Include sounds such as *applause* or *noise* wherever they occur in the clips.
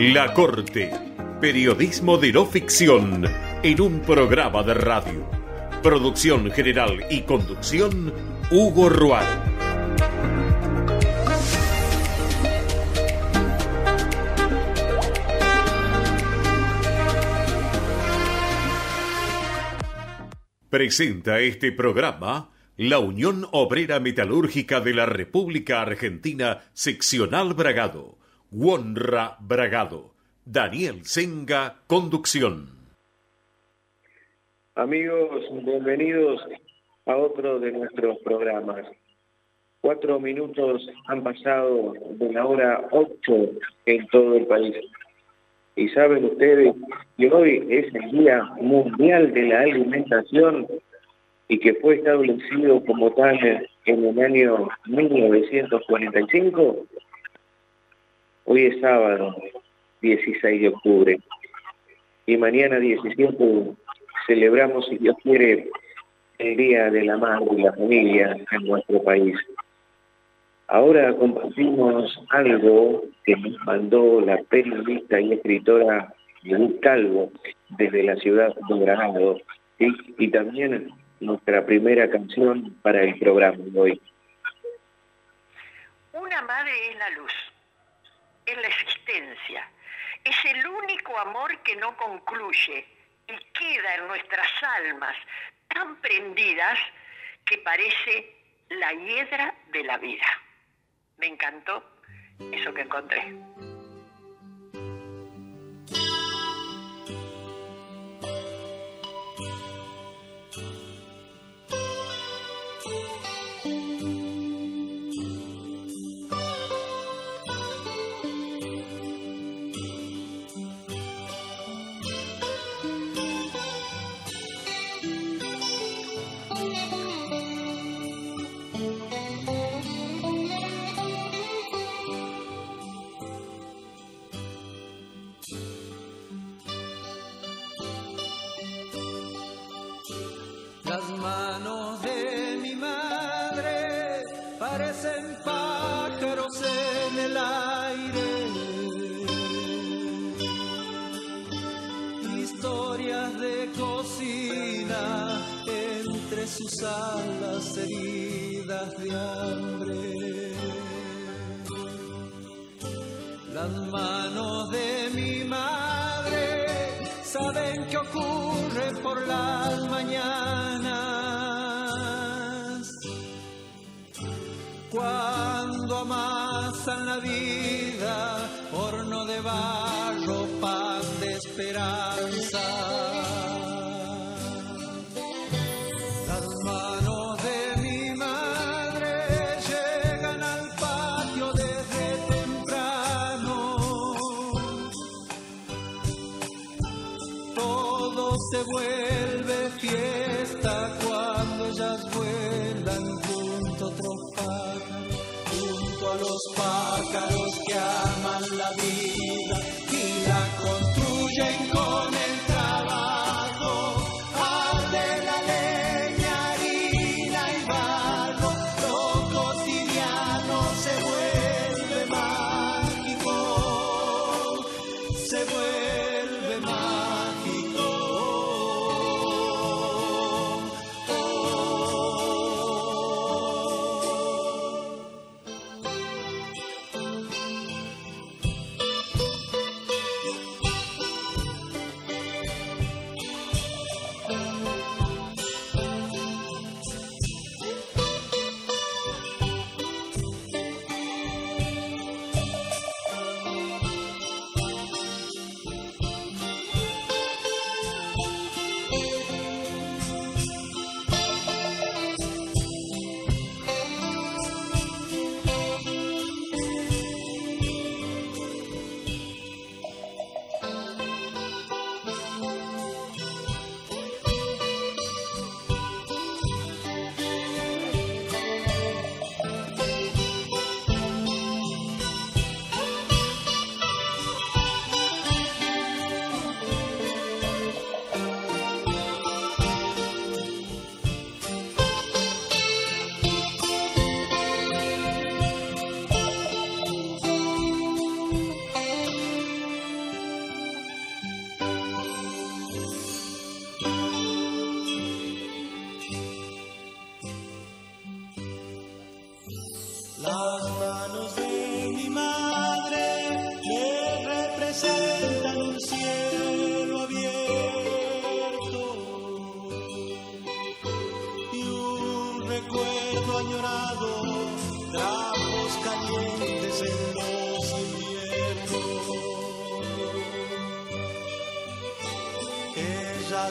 La Corte. Periodismo de no ficción en un programa de radio. Producción general y conducción, Hugo Rual. Presenta este programa la Unión Obrera Metalúrgica de la República Argentina, seccional Bragado Wonra Bragado. Daniel Senga, conducción. Amigos, bienvenidos a otro de nuestros programas. Cuatro minutos han pasado de la hora ocho en todo el país. Y saben ustedes que hoy es el Día Mundial de la Alimentación y que fue establecido como tal en el año 1945 Hoy es sábado, 16 de octubre, y mañana 17 celebramos, si Dios quiere, el Día de la Madre y la Familia en nuestro país. Ahora compartimos algo que nos mandó la periodista y escritora Luz Calvo desde la ciudad de Granado y también nuestra primera canción para el programa de hoy. Una madre es la luz es la existencia. Es el único amor que no concluye y queda en nuestras almas tan prendidas que parece la hiedra de la vida. Me encantó eso que encontré. Alamin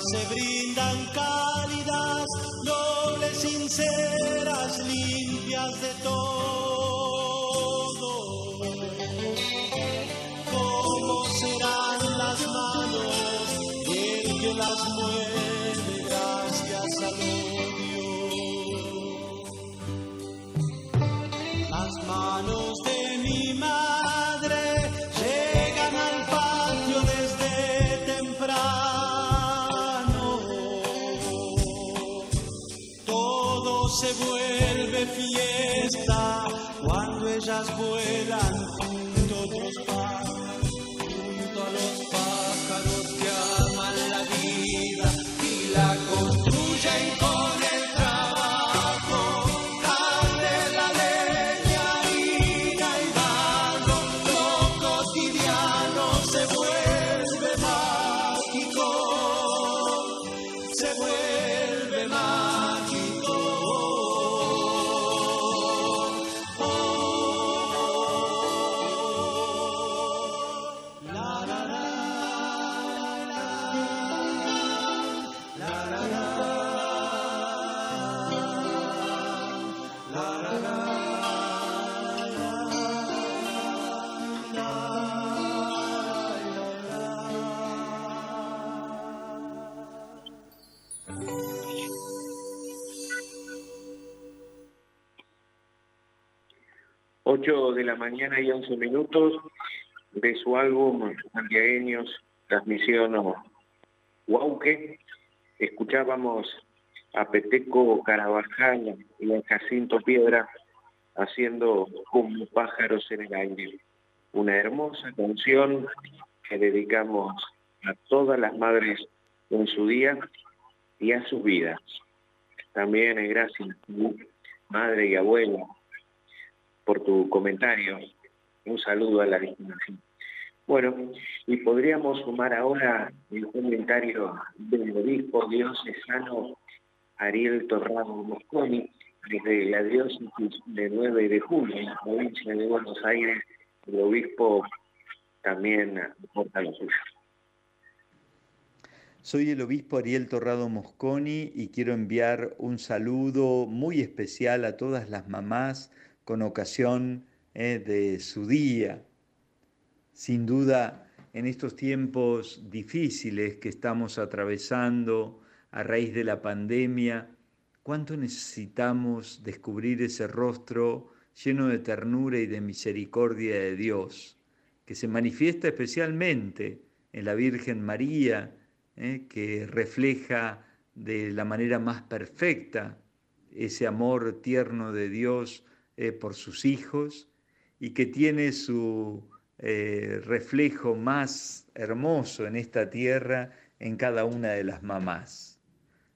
se brindan cálidas, nobles, sinceras, limpias estrellas vuelan. 8 de la mañana y 11 minutos de su álbum Santiagueños Transmisión Huauque. Escuchábamos a Peteco Carabajal y a Jacinto Piedra haciendo como pájaros en el aire. Una hermosa canción que dedicamos a todas las madres en su día y a sus vidas. También es gracias, madre y abuela, por tu comentario. Un saludo a la distancia. Bueno, y podríamos sumar ahora el comentario del obispo diocesano Ariel Torrado Mosconi, desde la diócesis de 9 de julio, en la provincia de Buenos Aires, el obispo también aporta lo suyo. Soy el obispo Ariel Torrado Mosconi y quiero enviar un saludo muy especial a todas las mamás con ocasión eh, de su día. Sin duda, en estos tiempos difíciles que estamos atravesando a raíz de la pandemia, cuánto necesitamos descubrir ese rostro lleno de ternura y de misericordia de Dios, que se manifiesta especialmente en la Virgen María, eh, que refleja de la manera más perfecta ese amor tierno de Dios eh, por sus hijos y que tiene su eh, reflejo más hermoso en esta tierra en cada una de las mamás.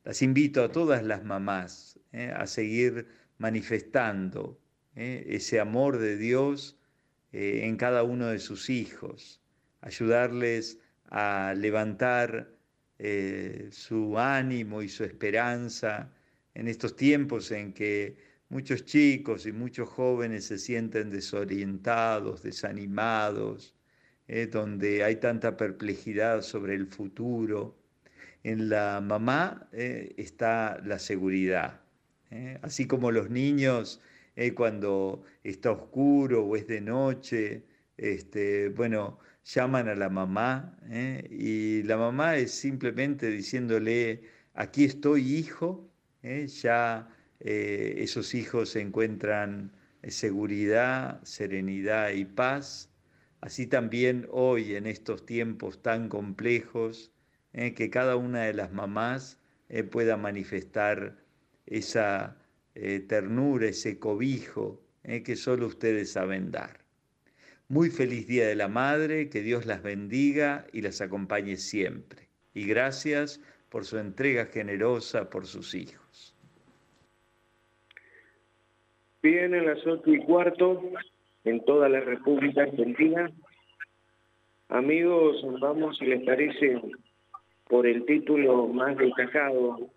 Las invito a todas las mamás eh, a seguir manifestando ese amor de Dios en cada uno de sus hijos, ayudarles a levantar su ánimo y su esperanza en estos tiempos en que muchos chicos y muchos jóvenes se sienten desorientados, desanimados, eh, donde hay tanta perplejidad sobre el futuro. En la mamá eh, está la seguridad. eh, Así como los niños, cuando está oscuro o es de noche, este, bueno, llaman a la mamá y la mamá es simplemente diciéndole, aquí estoy hijo, ya eh, esos hijos encuentran eh, seguridad, serenidad y paz. Así también hoy en estos tiempos tan complejos, eh, que cada una de las mamás pueda manifestar esa ternura, ese cobijo que solo ustedes saben dar. Muy feliz Día de la Madre, que Dios las bendiga y las acompañe siempre. Y gracias por su entrega generosa por sus hijos. Bien, a las ocho y cuarto, en toda la República Argentina. Amigos, vamos, si les parece, por el título más destacado.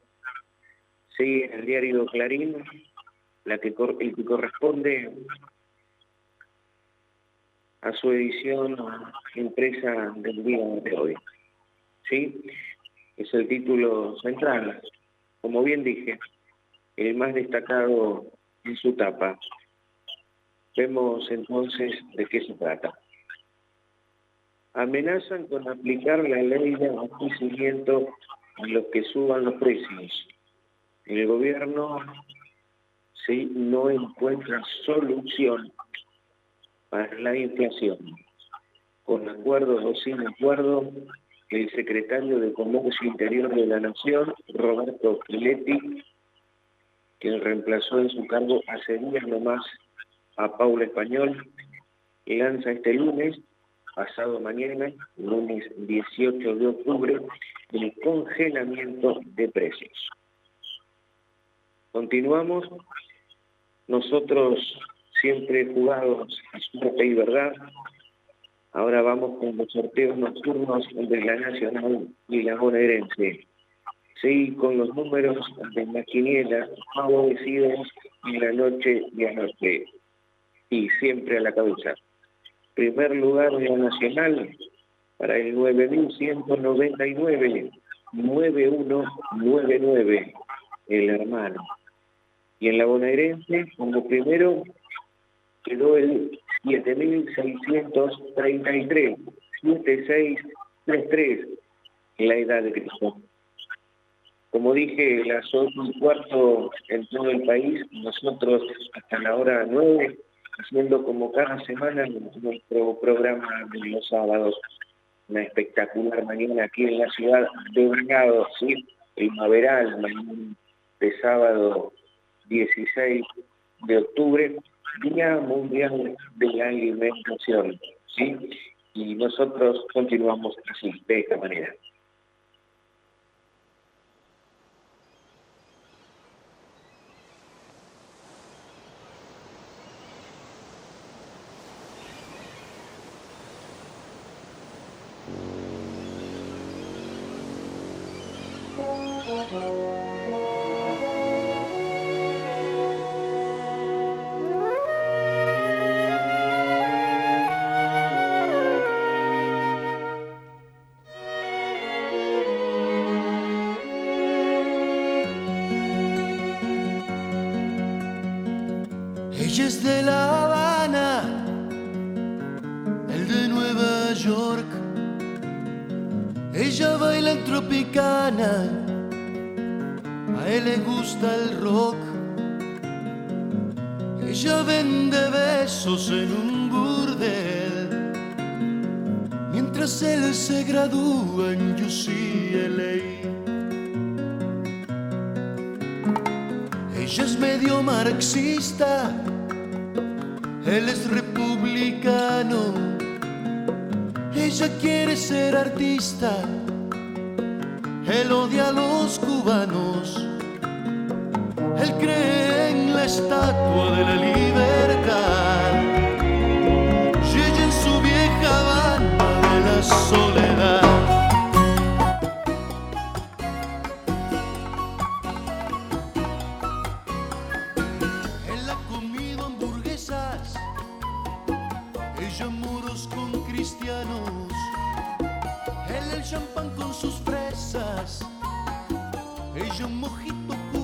Sí, el diario Clarín, la que, el que corresponde a su edición impresa del día de hoy. ¿Sí? Es el título central. Como bien dije, el más destacado en su tapa. Vemos entonces de qué se trata. Amenazan con aplicar la ley de abastecimiento a los que suban los precios. El gobierno sí no encuentra solución para la inflación. Con acuerdo o sin acuerdo, el secretario de Comercio Interior de la Nación, Roberto Piletti, quien reemplazó en su cargo hace días nomás a Paula Español, lanza este lunes, pasado mañana, lunes 18 de octubre, el congelamiento de precios. Continuamos, nosotros siempre jugados a suerte y verdad, ahora vamos con los sorteos nocturnos de la Nacional y la Bonaerense. Sí, con los números de la favorecidos en la noche de anoche. Y siempre a la cabeza. Primer lugar la Nacional para el 9199, 9199, el hermano. Y en la bonaerense, como primero, quedó el 7633, 7633, la edad de Cristo. Como dije, las 8 y cuarto en todo el país, nosotros hasta la hora 9, haciendo como cada semana nuestro programa de los sábados. Una espectacular mañana aquí en la ciudad de Bragado, ¿sí? primaveral, de sábado 16 de octubre, Día Mundial de la Alimentación. ¿sí? Y nosotros continuamos así, de esta manera. Ella mueve su cintura al ritmo de un cantán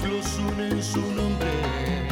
los une en su nombre.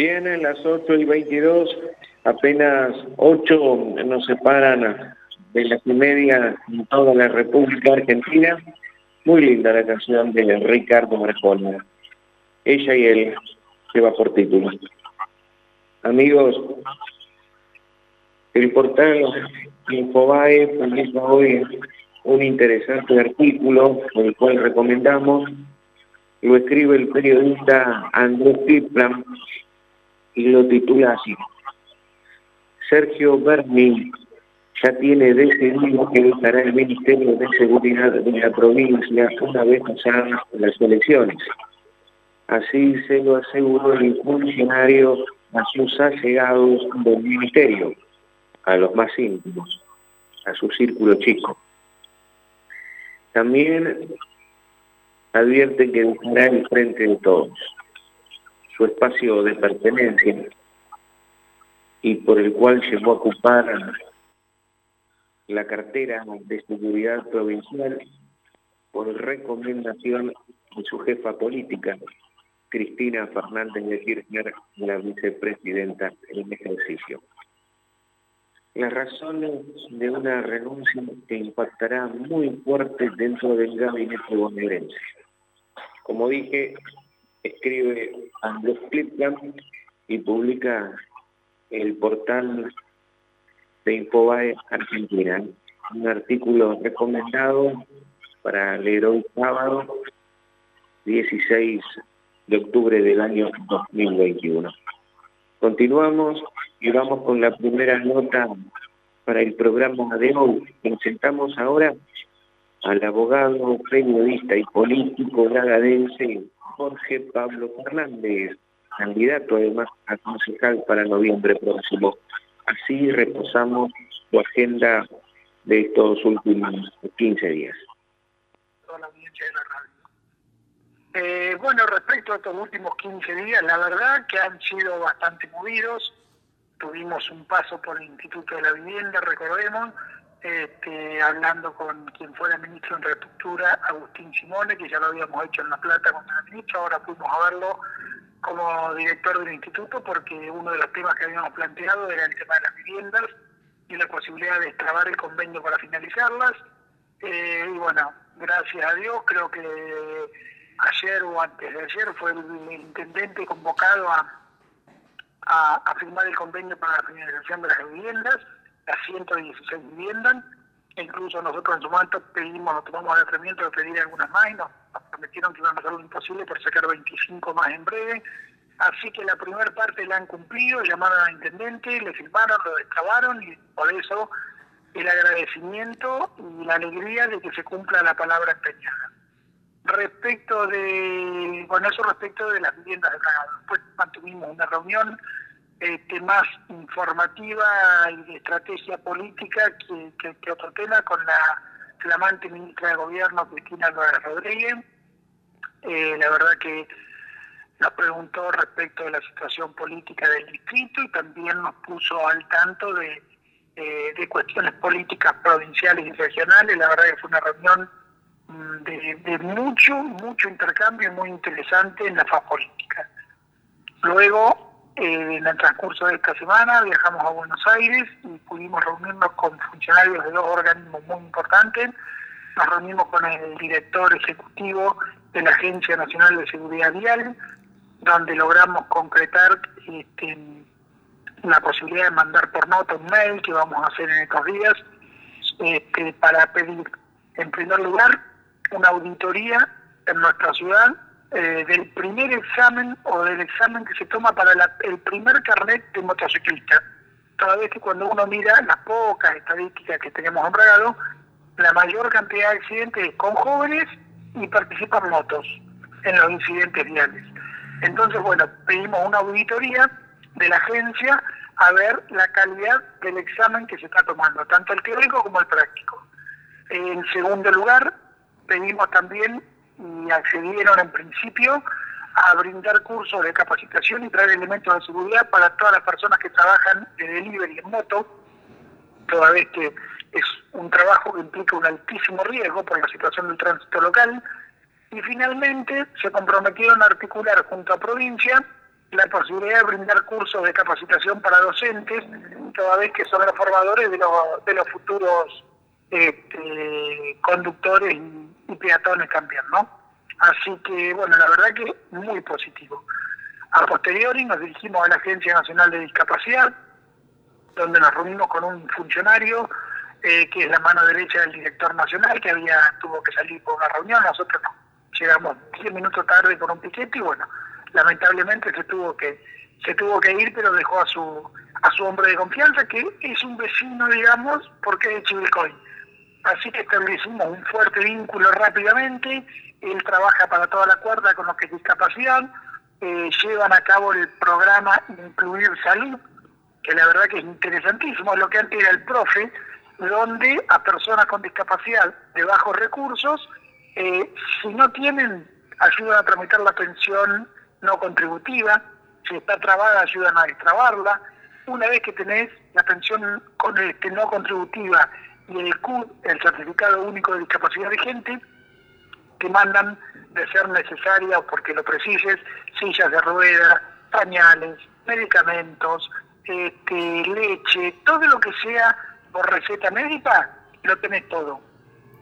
Vienen las 8 y 22, apenas 8 nos separan de las y media en toda la República Argentina. Muy linda la canción de Ricardo Marjona. Ella y él lleva por título. Amigos, el portal Infobae publica hoy un interesante artículo, el cual recomendamos. Lo escribe el periodista Andrés Piplam y lo titula así. Sergio Berni ya tiene decidido que dejará el Ministerio de Seguridad de la provincia una vez pasadas las elecciones. Así se lo aseguró el funcionario a sus allegados del ministerio, a los más íntimos, a su círculo chico. También advierte que dejará el frente de todos, su espacio de pertenencia y por el cual llegó a ocupar la cartera de seguridad provincial por recomendación de su jefa política, Cristina Fernández de Kirchner, la vicepresidenta en ejercicio. Las razones de una renuncia que impactará muy fuerte dentro del gabinete bonaerense. Como dije, escribe Andrés Clipland y publica el portal de Infobae Argentina. Un artículo recomendado para leer hoy sábado 16 de octubre del año 2021. Continuamos y vamos con la primera nota para el programa de hoy. Presentamos ahora al abogado, periodista y político lagadense Jorge Pablo Fernández, candidato además a concejal para noviembre próximo. Así reposamos su agenda de estos últimos 15 días. Eh, bueno, respecto a estos últimos 15 días, la verdad que han sido bastante movidos. Tuvimos un paso por el Instituto de la Vivienda, recordemos, este, hablando con quien fuera ministro en Reestructura, Agustín Simone, que ya lo habíamos hecho en La Plata con el ministro, ahora fuimos a verlo como director del instituto porque uno de los temas que habíamos planteado era el tema de las viviendas y la posibilidad de extrabar el convenio para finalizarlas. Eh, y bueno, gracias a Dios, creo que ayer o antes de ayer fue el, intendente convocado a, a, firmar el convenio para la finalización de las viviendas, las 116 viviendas. Incluso nosotros en su momento pedimos, nos tomamos el atrevimiento de pedir algunas más y nos prometieron que iban a hacer lo imposible por sacar 25 más en breve. Así que la primera parte la han cumplido, llamaron al intendente, le firmaron, lo descabaron y por eso el agradecimiento y la alegría de que se cumpla la palabra empeñada. Respecto de, bueno, eso respecto de las viviendas de Bragado. Después mantuvimos una reunión este, más informativa y de estrategia política que, otro tema con la flamante ministra de Gobierno, Cristina Rodríguez. Eh, la verdad que nos preguntó respecto de la situación política del distrito y también nos puso al tanto de, de cuestiones políticas provinciales y regionales. La verdad que fue una reunión mm, de, mucho, mucho intercambio muy interesante en la faz política. Luego, eh, en el transcurso de esta semana, viajamos a Buenos Aires y pudimos reunirnos con funcionarios de dos organismos muy importantes. Nos reunimos con el director ejecutivo de la Agencia Nacional de Seguridad Vial, donde logramos concretar este, la posibilidad de mandar por nota un mail que vamos a hacer en estos días este, para pedir, en primer lugar, una auditoría en nuestra ciudad eh, del primer examen o del examen que se toma para el primer carnet de motociclista. Toda vez que cuando uno mira las pocas estadísticas que tenemos en la mayor cantidad de accidentes es con jóvenes y participan motos en los incidentes viales. Entonces, bueno, pedimos una auditoría de la agencia a ver la calidad del examen que se está tomando, tanto el teórico como el práctico. En segundo lugar, pedimos también y accedieron en principio a brindar cursos de capacitación y traer elementos de seguridad para todas las personas que trabajan de delivery en moto, toda vez que es un trabajo que implica un altísimo riesgo por la situación del tránsito local. Y finalmente se comprometieron a articular junto a provincia la posibilidad de brindar cursos de capacitación para docentes, toda vez que son los formadores de los, de los futuros este, conductores peatones también, ¿no? Así que, bueno, la verdad que muy positivo. A posteriori nos dirigimos a la Agencia Nacional de Discapacidad, donde nos reunimos con un funcionario eh, que es la mano derecha del director nacional, que había tuvo que salir por una reunión, nosotros llegamos 10 minutos tarde con un piquete y bueno, lamentablemente se tuvo que se tuvo que ir, pero dejó a su a su hombre de confianza, que es un vecino, digamos, porque es de Chivilcoy. Así que establecimos un fuerte vínculo rápidamente, él trabaja para toda la cuerda con los que discapacidad, eh, llevan a cabo el programa Incluir Salud, que la verdad que es interesantísimo, lo que antes era el profe, donde a personas con discapacidad de bajos recursos, eh, si no tienen, ayudan a tramitar la pensión no contributiva, si está trabada ayudan a destrabarla. Una vez que tenés la pensión con este, no contributiva y el CUD, el Certificado Único de Discapacidad Vigente, te mandan de ser necesaria o porque lo precises, sillas de rueda, pañales, medicamentos, este, leche, todo lo que sea por receta médica, lo tenés todo.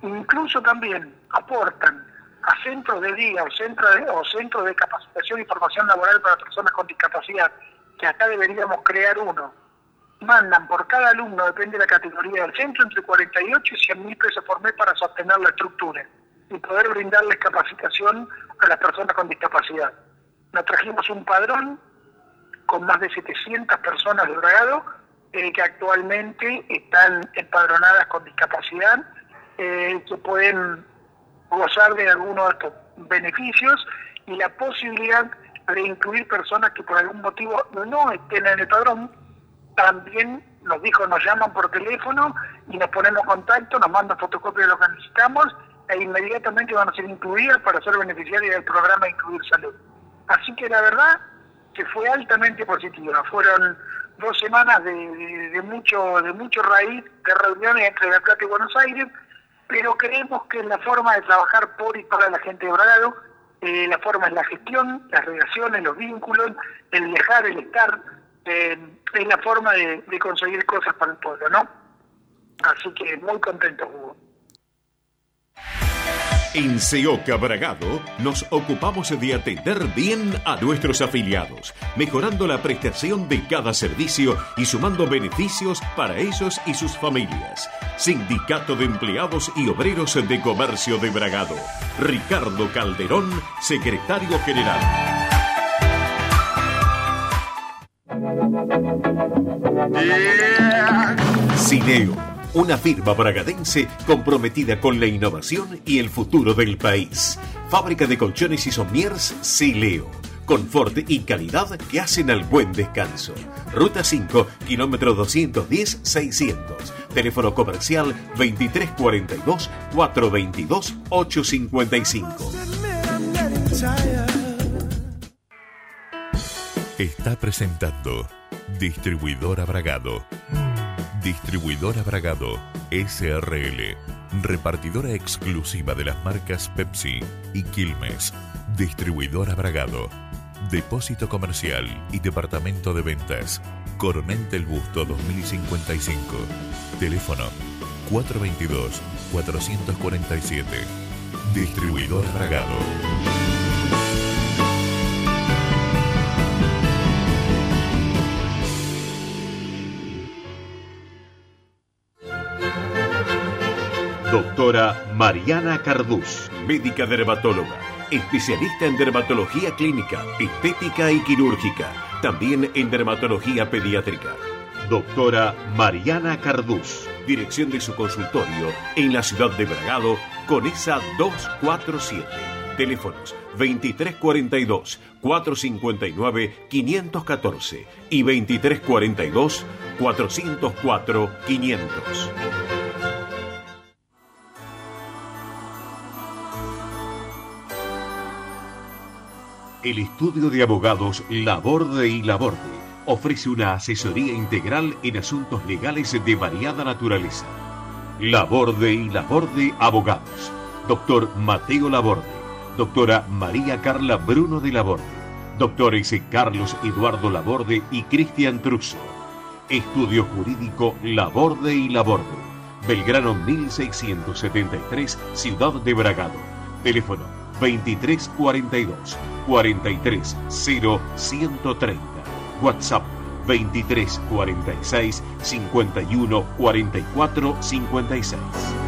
Incluso también aportan a centros de día o centros o centros de capacitación y formación laboral para personas con discapacidad, que acá deberíamos crear uno, mandan por cada alumno, depende de la categoría del centro, entre 48 y 100 mil pesos por mes para sostener la estructura y poder brindarles capacitación a las personas con discapacidad. Nos trajimos un padrón con más de 700 personas de Bragado eh, que actualmente están empadronadas con discapacidad, eh, que pueden gozar de algunos de estos beneficios y la posibilidad de incluir personas que por algún motivo no estén en el padrón, también nos dijo, nos llaman por teléfono y nos ponemos contacto, nos mandan fotocopias de lo que necesitamos e inmediatamente van a ser incluidas para ser beneficiarias del programa Incluir Salud. Así que la verdad que fue altamente positiva. Fueron dos semanas de, mucho de mucho raíz de reuniones entre La Plata y Buenos Aires, pero creemos que la forma de trabajar por y para la gente de Bragado, eh, la forma es la gestión, las relaciones, los vínculos, el viajar, el estar, es la forma de, conseguir cosas para el pueblo, ¿no? Así que muy contento, Hugo. En Seoca Bragado nos ocupamos de atender bien a nuestros afiliados, mejorando la prestación de cada servicio y sumando beneficios para ellos y sus familias. Sindicato de Empleados y Obreros de Comercio de Bragado. Ricardo Calderón, secretario general. Cineo una firma bragadense comprometida con la innovación y el futuro del país. Fábrica de colchones y sommiers Sileo. Confort y calidad que hacen al buen descanso. Ruta 5, kilómetro 210-600. Teléfono comercial 2342-422-855. Está presentando Distribuidor Abragado Distribuidora Bragado, SRL, repartidora exclusiva de las marcas Pepsi y Quilmes. Distribuidora Bragado, depósito comercial y departamento de ventas. Coronel del Busto 2055. Teléfono 422-447. Distribuidor Bragado. Doctora Mariana Cardús, médica dermatóloga, especialista en dermatología clínica, estética y quirúrgica, también en dermatología pediátrica. Doctora Mariana Cardús, dirección de su consultorio en la ciudad de Bragado, con esa 247. Teléfonos 2342 459 514 y 2342 El estudio de abogados Laborde y Laborde ofrece una asesoría integral en asuntos legales de variada naturaleza. Laborde y Laborde Abogados. Doctor Mateo Laborde. Doctora María Carla Bruno de Laborde. Doctores Carlos Eduardo Laborde y Cristian Truso. Estudio Jurídico Laborde y Laborde. Belgrano 1673, Ciudad de Bragado. Teléfono 2342 43 130. WhatsApp 23 46 51 44 56.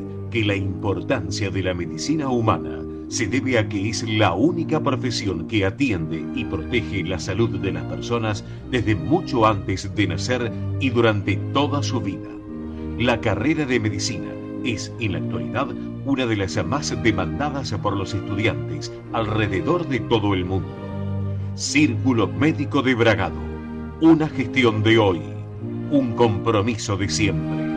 que la importancia de la medicina humana se debe a que es la única profesión que atiende y protege la salud de las personas desde mucho antes de nacer y durante toda su vida. La carrera de medicina es en la actualidad una de las más demandadas por los estudiantes alrededor de todo el mundo. Círculo Médico de Bragado, una gestión de hoy, un compromiso de siempre.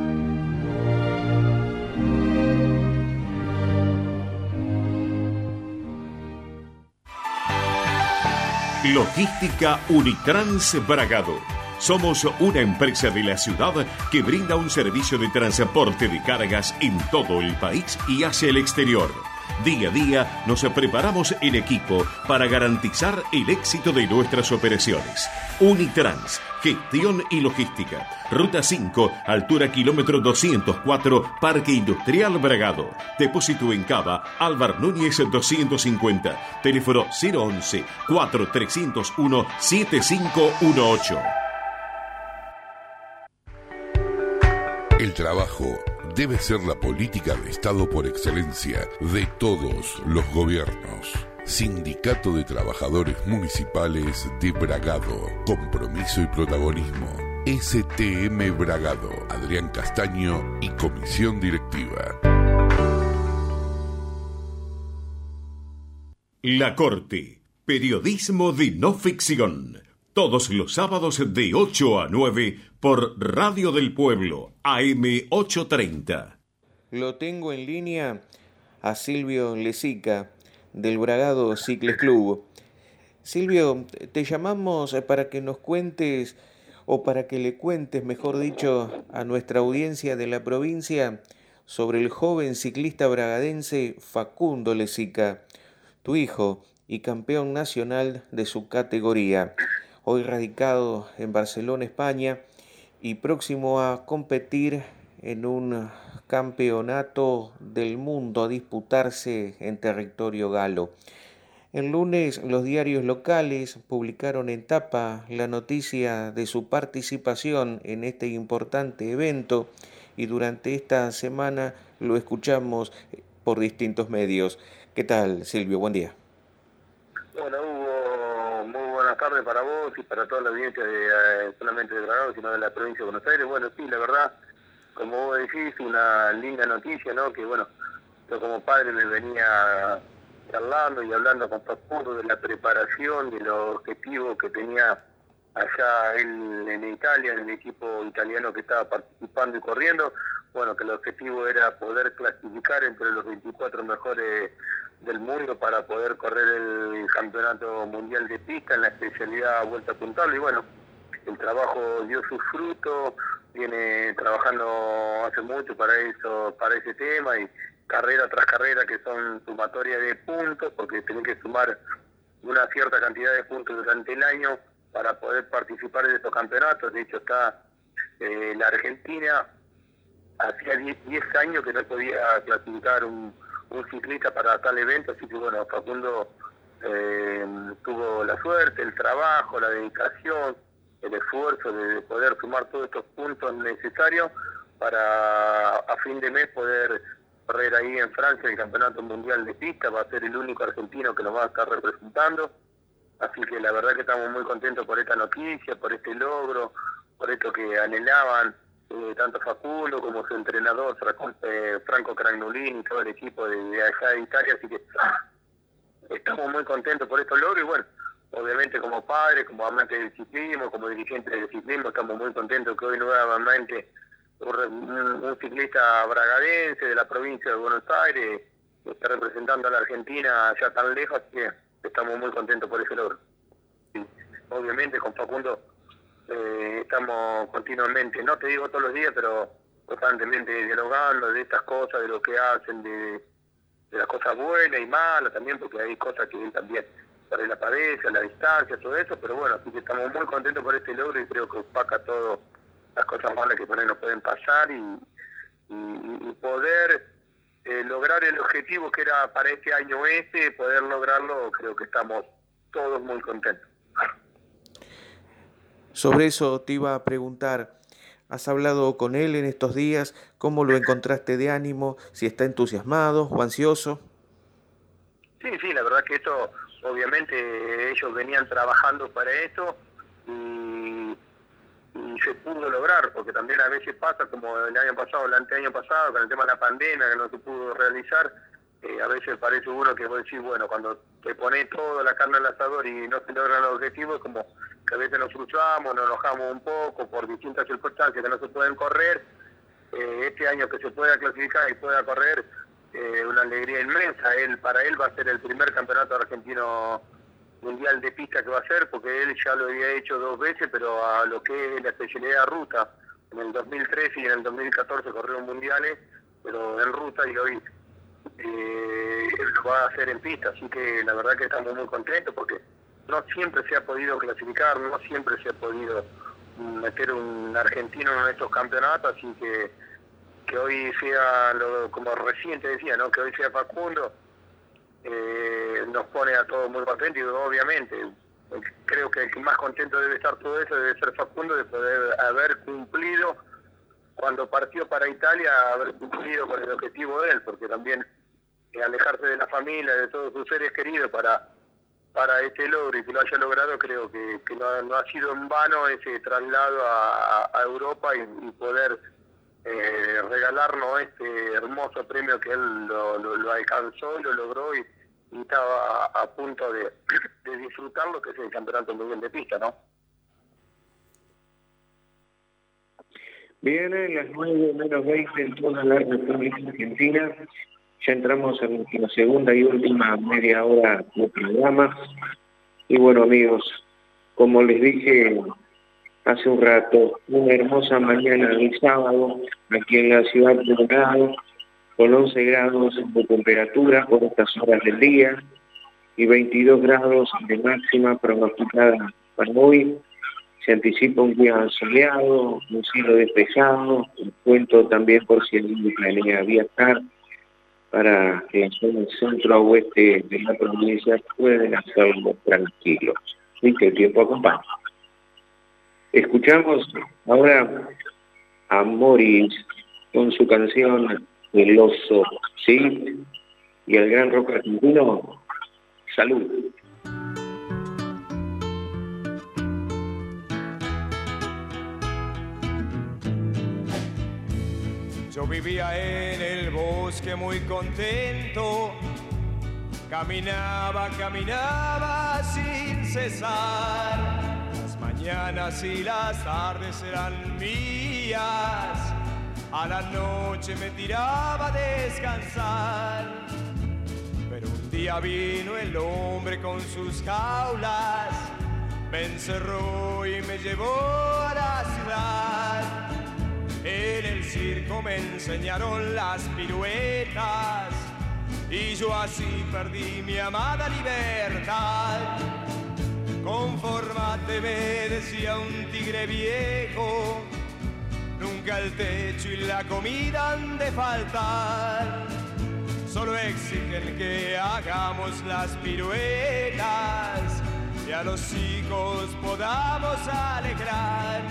Logística Unitrans Bragado. Somos una empresa de la ciudad que brinda un servicio de transporte de cargas en todo el país y hacia el exterior. Día a día nos preparamos en equipo para garantizar el éxito de nuestras operaciones. Unitrans, gestión y logística. Ruta 5, altura kilómetro 204, Parque Industrial Bragado. Depósito en Cava, Álvar Núñez 250. Teléfono 011 4301 7518. El trabajo debe ser la política de Estado por excelencia de todos los gobiernos. Sindicato de Trabajadores Municipales de Bragado. Compromiso y protagonismo. STM Bragado. Adrián Castaño y Comisión Directiva. La Corte. Periodismo de no ficción todos los sábados de 8 a 9 por Radio del Pueblo, AM830. Lo tengo en línea a Silvio Lesica, del Bragado Cicles Club. Silvio, te llamamos para que nos cuentes, o para que le cuentes, mejor dicho, a nuestra audiencia de la provincia sobre el joven ciclista bragadense Facundo Lesica, tu hijo y campeón nacional de su categoría hoy radicado en Barcelona, España, y próximo a competir en un campeonato del mundo a disputarse en territorio galo. El lunes los diarios locales publicaron en tapa la noticia de su participación en este importante evento y durante esta semana lo escuchamos por distintos medios. ¿Qué tal, Silvio? Buen día. Bueno, buenas tardes para vos y para toda la audiencia de, eh, solamente de Granada, sino de la provincia de Buenos Aires. Bueno, sí, la verdad, como vos decís, una linda noticia, ¿no? Que bueno, yo como padre me venía charlando y hablando con Facundo de la preparación, de los objetivos que tenía allá él en Italia, en el equipo italiano que estaba participando y corriendo. Bueno, que el objetivo era poder clasificar entre los 24 mejores del mundo para poder correr el campeonato mundial de pista en la especialidad vuelta puntable y bueno el trabajo dio sus frutos viene trabajando hace mucho para eso para ese tema y carrera tras carrera que son sumatorias de puntos porque tienen que sumar una cierta cantidad de puntos durante el año para poder participar de estos campeonatos. De hecho está eh, la Argentina. Hacía 10 años que no podía clasificar un un ciclista para tal evento, así que bueno, Facundo eh, tuvo la suerte, el trabajo, la dedicación, el esfuerzo de poder sumar todos estos puntos necesarios para a fin de mes poder correr ahí en Francia el Campeonato Mundial de Pista, va a ser el único argentino que nos va a estar representando, así que la verdad que estamos muy contentos por esta noticia, por este logro, por esto que anhelaban eh, tanto Facundo como su entrenador eh, Franco Cragnolini y todo el equipo de, de, allá de Italia, así que estamos muy contentos por estos logros y bueno, obviamente como padre, como amante del ciclismo, como dirigente del ciclismo, estamos muy contentos que hoy nuevamente un, ciclista bragadense de la provincia de Buenos Aires está representando a la Argentina allá tan lejos, que estamos muy contentos por ese logro. obviamente con Facundo eh, estamos continuamente, no te digo todos los días, pero constantemente dialogando de estas cosas, de lo que hacen, de, las cosas buenas y malas también, porque hay cosas que él también para la padece, la distancia, todo eso, pero bueno, así que estamos muy contentos por este logro y creo que opaca todas las cosas malas que por ahí nos pueden pasar y, poder eh, lograr el objetivo que era para este año este, poder lograrlo, creo que estamos todos muy contentos. Sobre eso te iba a preguntar, ¿has hablado con él en estos días? ¿Cómo lo encontraste de ánimo? ¿Si está entusiasmado o ansioso? Sí, sí, la verdad que esto, obviamente ellos venían trabajando para esto y, se pudo lograr, porque también a veces pasa, como el año pasado, el anteaño pasado, con el tema de la pandemia, que no se pudo realizar, eh, a veces parece uno que vos decís, bueno, cuando te pones toda la carne al asador y no se logran los objetivos, como que a veces nos frustramos, nos enojamos un poco por distintas circunstancias que no se pueden correr. Eh, este año que se pueda clasificar y pueda correr, eh, una alegría inmensa. Él, para él va a ser el primer campeonato argentino mundial de pista que va a ser, porque él ya lo había hecho dos veces, pero a lo que es la especialidad ruta, en el 2013 y en el 2014 corrió mundiales, pero en ruta y hoy eh, lo va a hacer en pista, así que la verdad que estamos muy contentos porque no siempre se ha podido clasificar, no siempre se ha podido meter un argentino en estos campeonatos, así que que hoy sea, lo, como reciente decía, ¿no? que hoy sea Facundo, eh, nos pone a todos muy contentos y obviamente creo que el que más contento debe estar todo eso debe ser Facundo de poder haber cumplido cuando partió para Italia, haber cumplido con el objetivo de él, porque también alejarse de la familia, de todos sus seres queridos para para este logro y que lo haya logrado, creo que, no, ha sido en vano ese traslado a, Europa y, poder eh, regalarnos este hermoso premio que él lo, lo, alcanzó, lo logró y, estaba a, punto de, *clears throat* de, disfrutar lo que es el campeonato mundial de pista, ¿no? Vienen las 9 menos 20 en toda la República Argentina. Ya entramos en la segunda y última media hora del programa. Y bueno, amigos, como les dije hace un rato, una hermosa mañana de sábado aquí en la ciudad de Belgrado, con 11 grados de temperatura por estas horas del día y 22 grados de máxima pronosticada para hoy se anticipa un día soleado, un cielo despejado, cuento también por si alguien planea viajar para que en el centro oeste de la provincia pueden hacerlo tranquilos y que el tiempo acompañe. Escuchamos ahora a Morris con su canción El oso, ¿sí? Y el gran rock argentino, salud. Yo vivía en el bosque muy contento, caminaba, caminaba sin cesar. Mañanas y las tardes eran mías, a la noche me tiraba a descansar. Pero un día vino el hombre con sus jaulas, me encerró y me llevó a la ciudad en el circo me enseñaron las piruetas y yo así perdí mi amada libertad. Conformate, me decía un tigre viejo, nunca el techo y la comida han de faltar. Solo exigen que hagamos las piruetas y a los hijos podamos alegrar.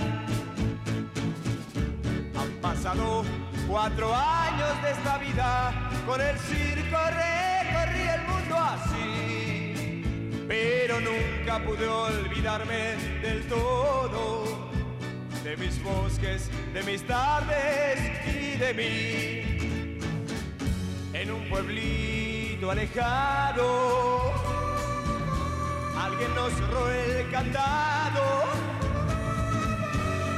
Pasado cuatro años de esta vida, con el circo recorrí el mundo así, pero nunca pude olvidarme del todo, de mis bosques, de mis tardes y de mí. En un pueblito alejado, alguien nos cerró el candado,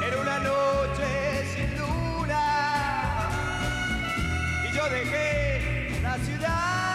era una noche sin luz yo dejé la ciudad.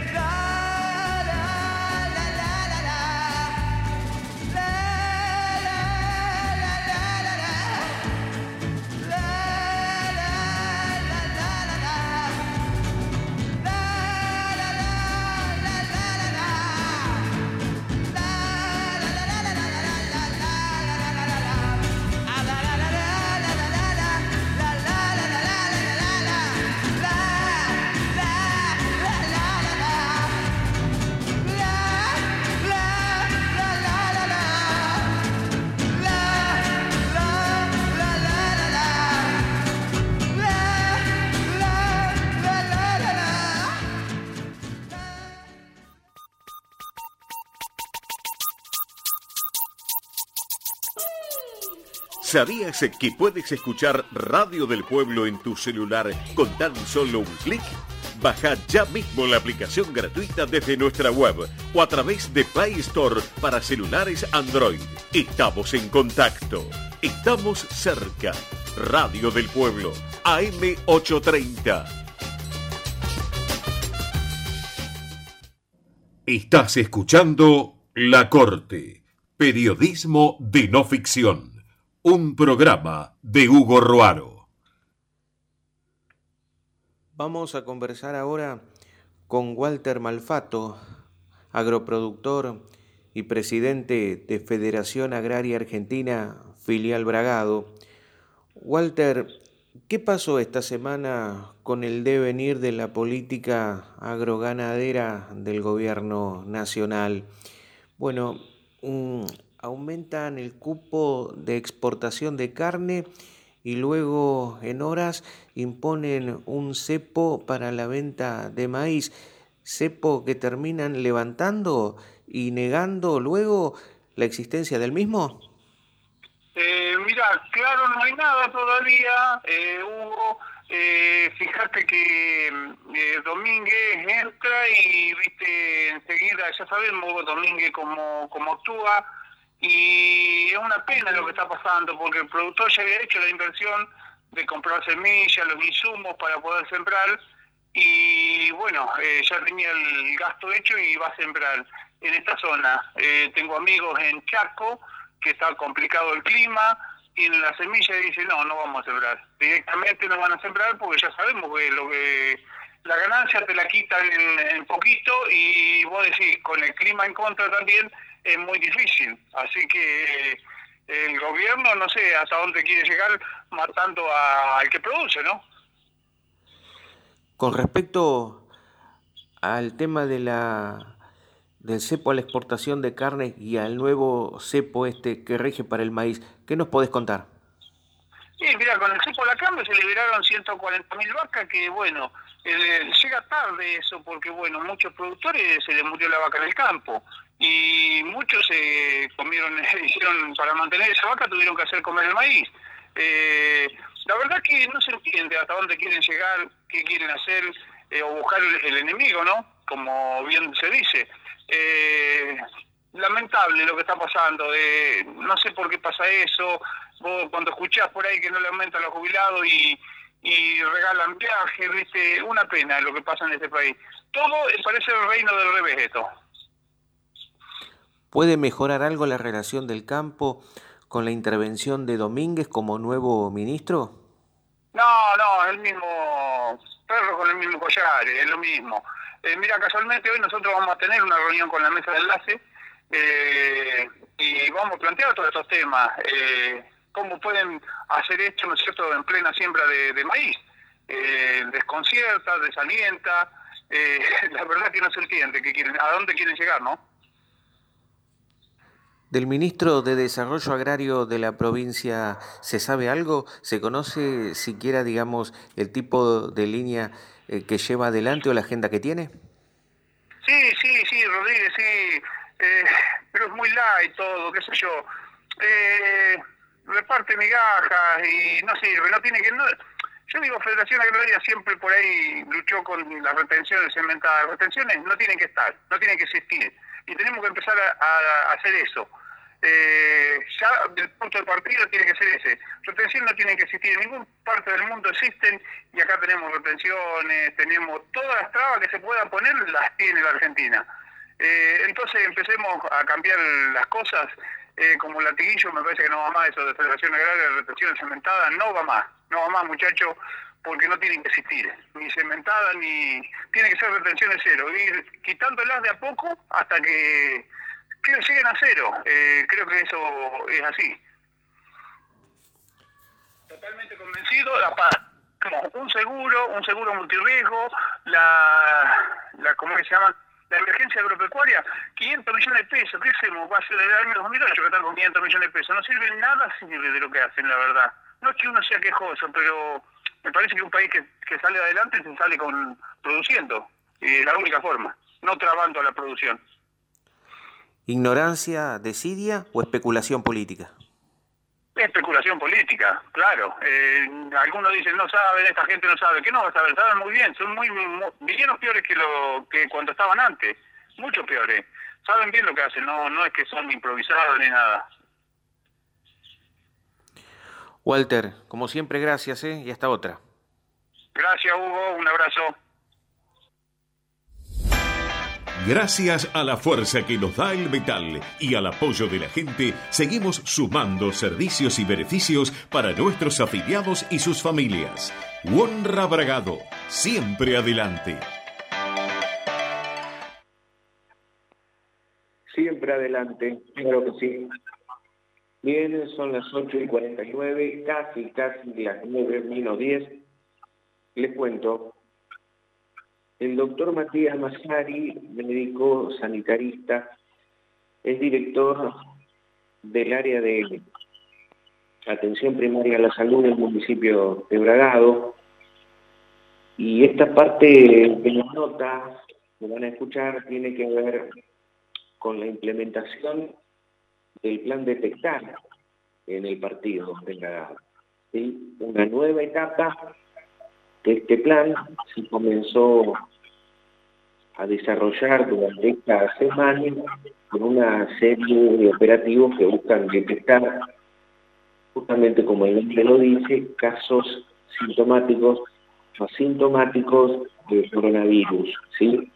¿Sabías que puedes escuchar Radio del Pueblo en tu celular con tan solo un clic? Baja ya mismo la aplicación gratuita desde nuestra web o a través de Play Store para celulares Android. Estamos en contacto. Estamos cerca. Radio del Pueblo, AM830. Estás escuchando La Corte, periodismo de no ficción. Un programa de Hugo Roaro. Vamos a conversar ahora con Walter Malfato, agroproductor y presidente de Federación Agraria Argentina, filial Bragado. Walter, ¿qué pasó esta semana con el devenir de la política agroganadera del gobierno nacional? Bueno, aumentan el cupo de exportación de carne y luego en horas imponen un cepo para la venta de maíz. cepo que terminan levantando y negando luego la existencia del mismo? Eh, mira, claro, no hay nada todavía, eh, Hugo. Eh, fíjate que eh, Domínguez entra y, viste, enseguida, ya sabemos Domínguez cómo, cómo actúa, y es una pena lo que está pasando, porque el productor ya había hecho la inversión de comprar semillas, los insumos para poder sembrar, y bueno, eh, ya tenía el gasto hecho y va a sembrar en esta zona. Eh, tengo amigos en Chaco, que está complicado el clima, tienen la semilla y dicen, no, no vamos a sembrar. Directamente no van a sembrar porque ya sabemos que lo que la ganancia te la quitan en, en poquito y vos decís, con el clima en contra también es muy difícil. Así que eh, el gobierno no sé hasta dónde quiere llegar matando a- al que produce, ¿no? Con respecto al tema de la del cepo a la exportación de carne y al nuevo cepo este que rige para el maíz, ¿qué nos podés contar? Sí, mira, con el cepo de la carne se liberaron 140 mil vacas, que bueno, eh, llega tarde eso, porque bueno, muchos productores se les murió la vaca en el campo y muchos se comieron, *laughs* hicieron para mantener esa vaca tuvieron que hacer comer el maíz. Eh, la verdad que no se entiende hasta dónde quieren llegar, qué quieren hacer eh, o buscar el, el enemigo, ¿no? Como bien se dice. Eh, lamentable lo que está pasando. eh, no sé por qué pasa eso. Vos cuando escuchás por ahí que no le aumentan los jubilados y, y regalan viajes, viste, una pena lo que pasa en este país. Todo eh, parece el reino del revés esto. ¿Puede mejorar algo la relación del campo con la intervención de Domínguez como nuevo ministro? No, no, es el mismo perro con el mismo collar, es lo mismo. Eh, mira, casualmente hoy nosotros vamos a tener una reunión con la mesa de enlace eh, y vamos a plantear todos estos temas. Eh, ¿Cómo pueden hacer esto, no es cierto, en plena siembra de, de maíz? Eh, desconcierta, desalienta. eh, *laughs* la verdad que no se entiende qué quieren, a dónde quieren llegar, ¿no? ¿Del ministro de Desarrollo Agrario de la provincia se sabe algo? ¿Se conoce siquiera, digamos, el tipo de línea eh, que lleva adelante o la agenda que tiene? Sí, sí, sí, Rodríguez, sí. Eh, pero es muy light todo, qué sé yo. Eh, reparte migajas y no sirve, no tiene que... No, yo digo, Federación Agraria siempre por ahí luchó con las retenciones cementadas. Las retenciones no tienen que estar, no tienen que existir. Y tenemos que empezar a hacer eso. Eh, ya el punto de partida tiene que ser ese. Retención no tiene que existir. En ninguna parte del mundo existen y acá tenemos retenciones, tenemos todas las trabas que se puedan poner, las tiene la Argentina. Eh, entonces empecemos a cambiar las cosas. Eh, como latiguillo me parece que no va más eso de Federación Agraria de Retención Cementada, no va más, no va más muchachos, porque no tienen que existir, ni cementada, ni... Tiene que ser retenciones cero, ir quitándolas de a poco hasta que, que lleguen a cero. Eh, creo que eso es así. Totalmente convencido, la paz. Un seguro, un seguro multirriesgo, la, la ¿cómo se llama? La emergencia agropecuaria, 500 millones de pesos, ¿qué hacemos? Va a ser el año 2008 que están con 500 millones de pesos. No sirve nada sirve de lo que hacen, la verdad. No es que uno sea quejoso, pero me parece que un país que, que sale adelante se sale con produciendo. Es la única forma, no trabando la producción. ¿Ignorancia, desidia o especulación política? Especulación política, claro. Eh, algunos dicen no saben, esta gente no sabe. que no va a saber? Saben muy bien, son muy, mu- villanos peores que lo que cuando estaban antes, mucho peores. Saben bien lo que hacen, no no es que son improvisados ni nada. Walter, como siempre, gracias, ¿eh? Y hasta otra. Gracias Hugo, un abrazo. Gracias a la fuerza que nos da el metal y al apoyo de la gente, seguimos sumando servicios y beneficios para nuestros afiliados y sus familias. Honra Bragado, siempre adelante. Siempre adelante, claro que sí. Bien, son las 8 y 49, casi, casi las 9 menos 10. Les cuento. El doctor Matías Massari, médico sanitarista, es director del área de atención primaria a la salud del municipio de Bragado. Y esta parte que nos nota que van a escuchar tiene que ver con la implementación del plan detectar en el partido de ¿sí? Una nueva etapa este plan se comenzó a desarrollar durante esta semana con una serie de operativos que buscan detectar, justamente como el nombre lo dice, casos sintomáticos o asintomáticos de coronavirus. ¿sí?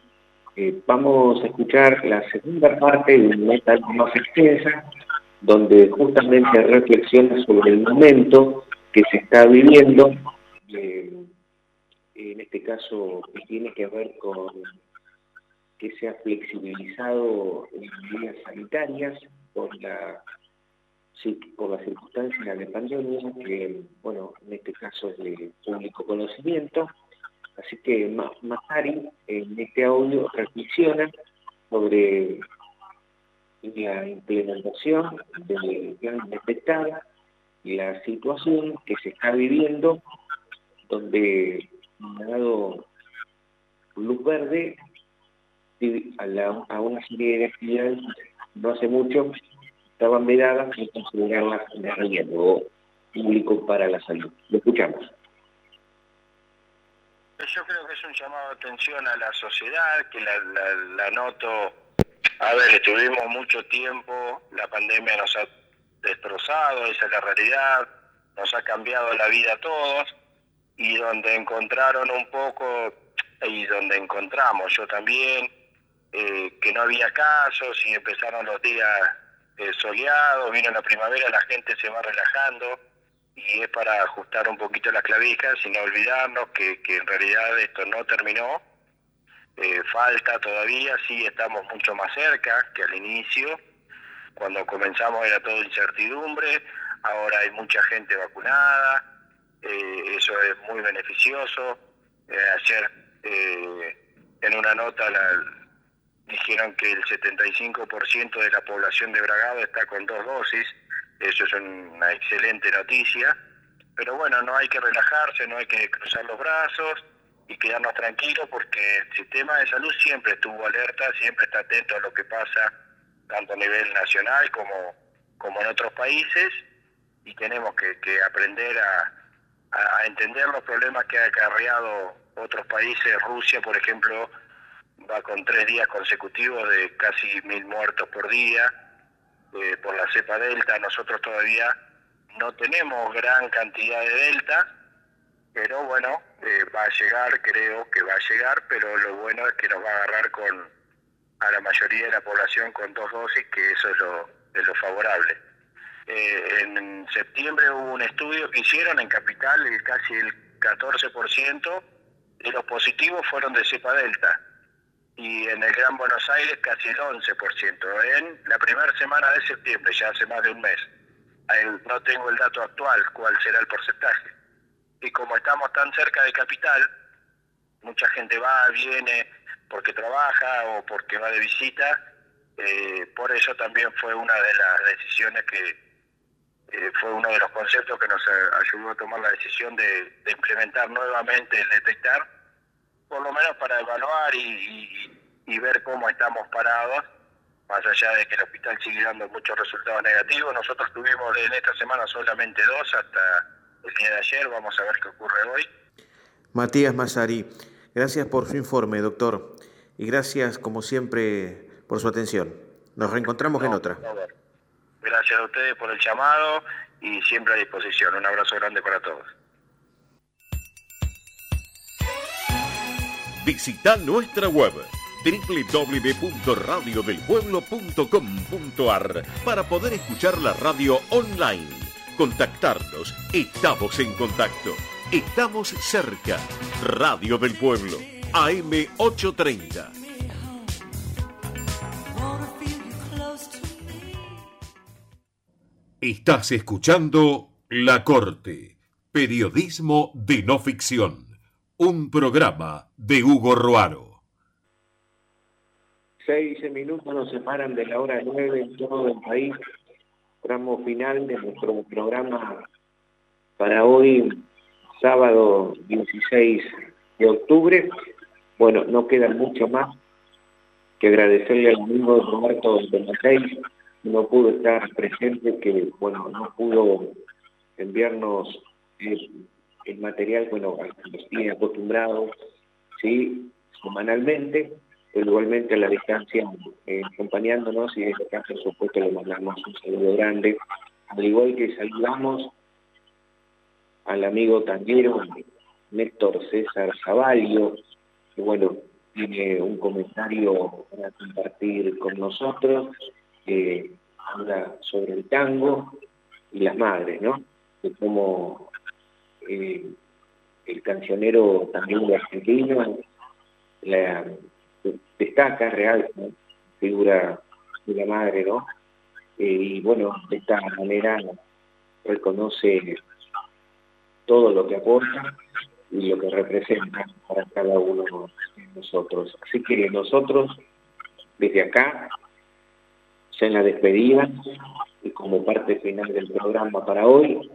Eh, vamos a escuchar la segunda parte de una etapa más extensa, donde justamente reflexiona sobre el momento que se está viviendo, en este caso que tiene que ver con que se ha flexibilizado las medidas sanitarias por la por las circunstancias de pandemia, que bueno, en este caso es de público conocimiento. Así que Mazari en este audio reflexiona sobre la implementación del plan detectada y la situación que se está viviendo, donde dado luz verde a, una serie de actividades no hace mucho estaban vedadas y considerarlas de riesgo público para la salud. Lo escuchamos. Yo creo que es un llamado de atención a la sociedad, que la, la, noto. A ver, estuvimos mucho tiempo, la pandemia nos ha destrozado, esa es la realidad, nos ha cambiado la vida a todos, y donde encontraron un poco, y donde encontramos yo también, eh, que no había casos y empezaron los días eh, soleados, vino la primavera, la gente se va relajando y es para ajustar un poquito las clavijas sin olvidarnos que, en realidad esto no terminó, eh, falta todavía, sí estamos mucho más cerca que al inicio, cuando comenzamos era todo incertidumbre, ahora hay mucha gente vacunada, eso es muy beneficioso, ayer en una nota la, dijeron que el 75% de la población de Bragado está con dos dosis, eso es una excelente noticia, pero bueno, no hay que relajarse, no hay que cruzar los brazos y quedarnos tranquilos porque el sistema de salud siempre estuvo alerta, siempre está atento a lo que pasa tanto a nivel nacional como, como en otros países. Y tenemos que, aprender a, a entender los problemas que ha acarreado otros países, Rusia por ejemplo, va con tres días consecutivos de casi mil muertos por día eh, por la cepa delta. Nosotros todavía no tenemos gran cantidad de delta, pero bueno, eh, va a llegar, creo que va a llegar, pero lo bueno es que nos va a agarrar con a la mayoría de la población con dos dosis, que eso es lo, es lo favorable. Eh, en septiembre hubo un estudio que hicieron en Capital, y casi el 14% de los positivos fueron de cepa delta y en el Gran Buenos Aires casi el 11%. En la primera semana de septiembre, ya hace más de un mes. No tengo el dato actual, cuál será el porcentaje. Y como estamos tan cerca de capital, mucha gente va, viene porque trabaja o porque va de visita, eh, por eso también fue una de las decisiones que eh, fue uno de los conceptos que nos ayudó a tomar la decisión de implementar nuevamente el detectar por lo menos para evaluar y, ver cómo estamos parados, más allá de que el hospital sigue dando muchos resultados negativos. Nosotros tuvimos en esta semana solamente dos hasta el día de ayer, vamos a ver qué ocurre hoy. Matías Mazari, gracias por su informe, doctor, y gracias, como siempre, por su atención. Nos reencontramos en otra. Gracias a ustedes por el llamado y siempre a disposición. Un abrazo grande para todos. Visita nuestra web www.radiodelpueblo.com.ar para poder escuchar la radio online. Contactarnos. Estamos en contacto. Estamos cerca. Radio del Pueblo. AM830. Estás escuchando La Corte. Periodismo de no ficción. Un programa de Hugo Roaro. Seis minutos nos separan de la hora nueve en todo el país. Tramo final de nuestro programa para hoy, sábado 16 de octubre. Bueno, no queda mucho más que agradecerle al amigo Roberto de no pudo estar presente, que bueno, no pudo enviarnos el, material, bueno, al que nos tiene acostumbrados, ¿sí? semanalmente, pero igualmente a la distancia eh, acompañándonos y en este caso, por supuesto, le mandamos un saludo grande, al igual que saludamos al amigo tanguero Néstor César Zavalio, que bueno, tiene un comentario para compartir con nosotros, que habla sobre el tango y las madres, ¿no? De cómo eh, el cancionero también argentino la, destaca real, figura de la madre, ¿no? Eh, y bueno, de esta manera reconoce todo lo que aporta y lo que representa para cada uno de nosotros. Así que nosotros, desde acá, ya en la despedida y como parte final del programa para hoy,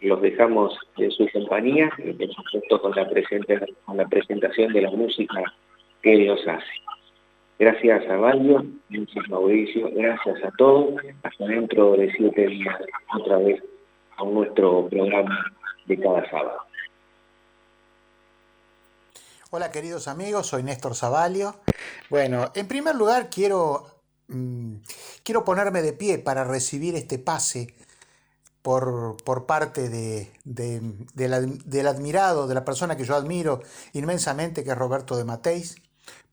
los dejamos en su compañía y por supuesto con la, presente, con la presentación de la música que Dios hace. Gracias a Valio, gracias Mauricio, gracias a todos. Hasta dentro de siete días, otra vez, a nuestro programa de cada sábado. Hola queridos amigos, soy Néstor Zavalio. Bueno, en primer lugar quiero, quiero ponerme de pie para recibir este pase por, por parte de, del admirado, de la persona que yo admiro inmensamente, que es Roberto de Mateis,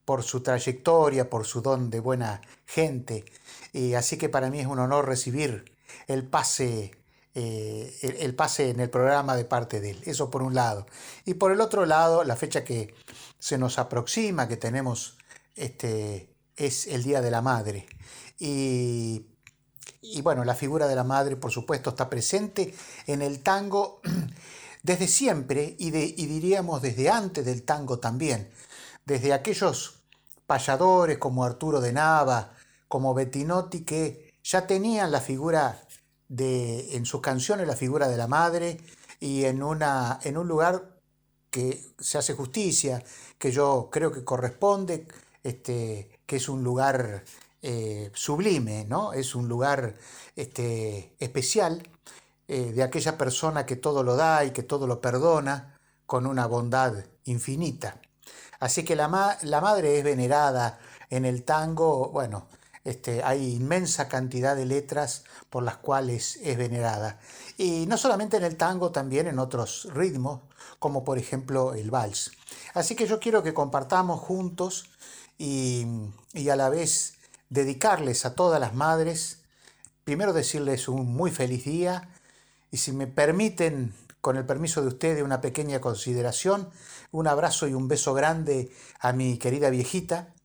por su trayectoria, por su don de buena gente. Y así que para mí es un honor recibir el pase eh, el, pase en el programa de parte de él. Eso por un lado. Y por el otro lado, la fecha que se nos aproxima, que tenemos, este, es el Día de la Madre. Y, bueno, la figura de la madre, por supuesto, está presente en el tango *clears throat* desde siempre y, y diríamos desde antes del tango también. Desde aquellos payadores como Arturo de Nava, como Bettinotti, que ya tenían la figura de, en sus canciones la figura de la madre y en, una, en un lugar que se hace justicia, que yo creo que corresponde, este, que es un lugar eh, sublime, ¿no? es un lugar este, especial eh, de aquella persona que todo lo da y que todo lo perdona con una bondad infinita. Así que la, madre es venerada en el tango, bueno, este, hay inmensa cantidad de letras por las cuales es venerada. Y no solamente en el tango, también en otros ritmos, como por ejemplo el vals. Así que yo quiero que compartamos juntos y, y a la vez dedicarles a todas las madres, primero decirles un muy feliz día y si me permiten, con el permiso de ustedes, una pequeña consideración, un abrazo y un beso grande a mi querida viejita,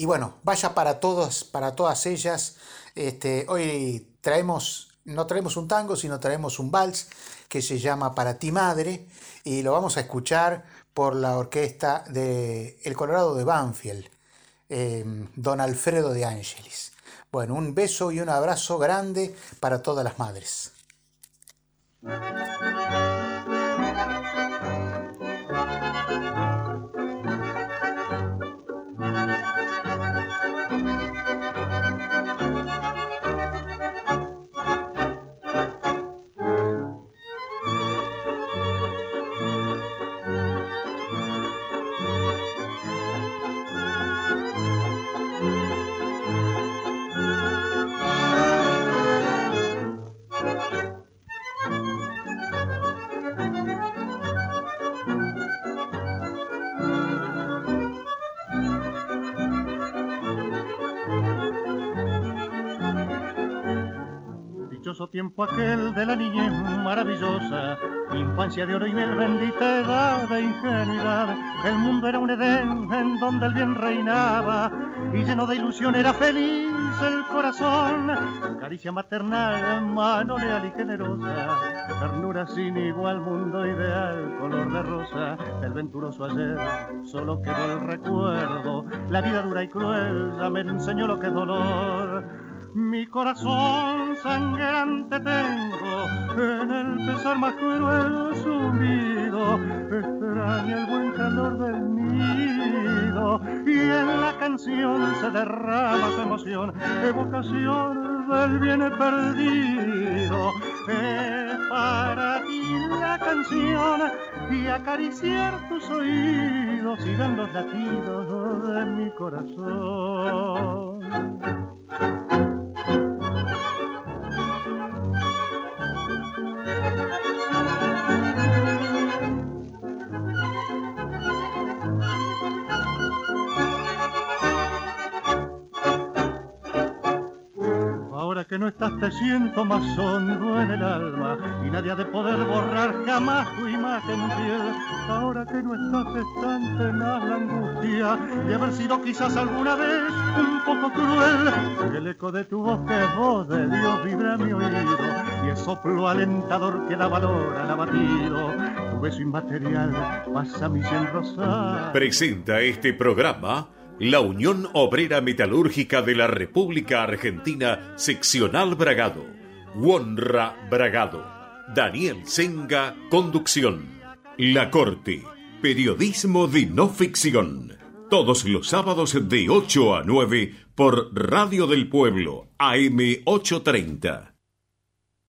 y bueno, vaya para todos, para todas ellas. Este, hoy traemos, no traemos un tango, sino traemos un vals que se llama Para ti madre y lo vamos a escuchar por la orquesta de El Colorado de Banfield, em, Don Alfredo de Ángeles. Bueno, un beso y un abrazo grande para todas las madres. Tiempo aquel de la niñez maravillosa, infancia de oro y bendita edad de ingenuidad. El mundo era un Edén en donde el bien reinaba y lleno de ilusión era feliz el corazón. Caricia maternal, mano leal y generosa, ternura sin igual, mundo ideal, color de rosa. El venturoso ayer solo quedó el recuerdo, la vida dura y cruel me enseñó lo que es dolor mi corazón sangrante tengo en el pesar más cruel sumido extraña el buen calor del nido y en la canción se derrama su emoción, evocación del bien perdido. Es para ti la canción y acariciar tus oídos y ver los latidos de mi corazón. Que no estás te siento más hondo en el alma y nadie ha de poder borrar jamás tu imagen fiel. Ahora que no estás es tan tenaz la angustia de haber sido quizás alguna vez un poco cruel. El eco de tu voz que es voz de Dios vibra mi oído y el soplo alentador que da valor al abatido. Tu beso inmaterial pasa mi cien rosal. Presenta este programa la Unión Obrera Metalúrgica de la República Argentina, seccional Bragado. Wonra Bragado. Daniel Senga, conducción. La Corte. Periodismo de no ficción. Todos los sábados de 8 a 9 por Radio del Pueblo, AM 830.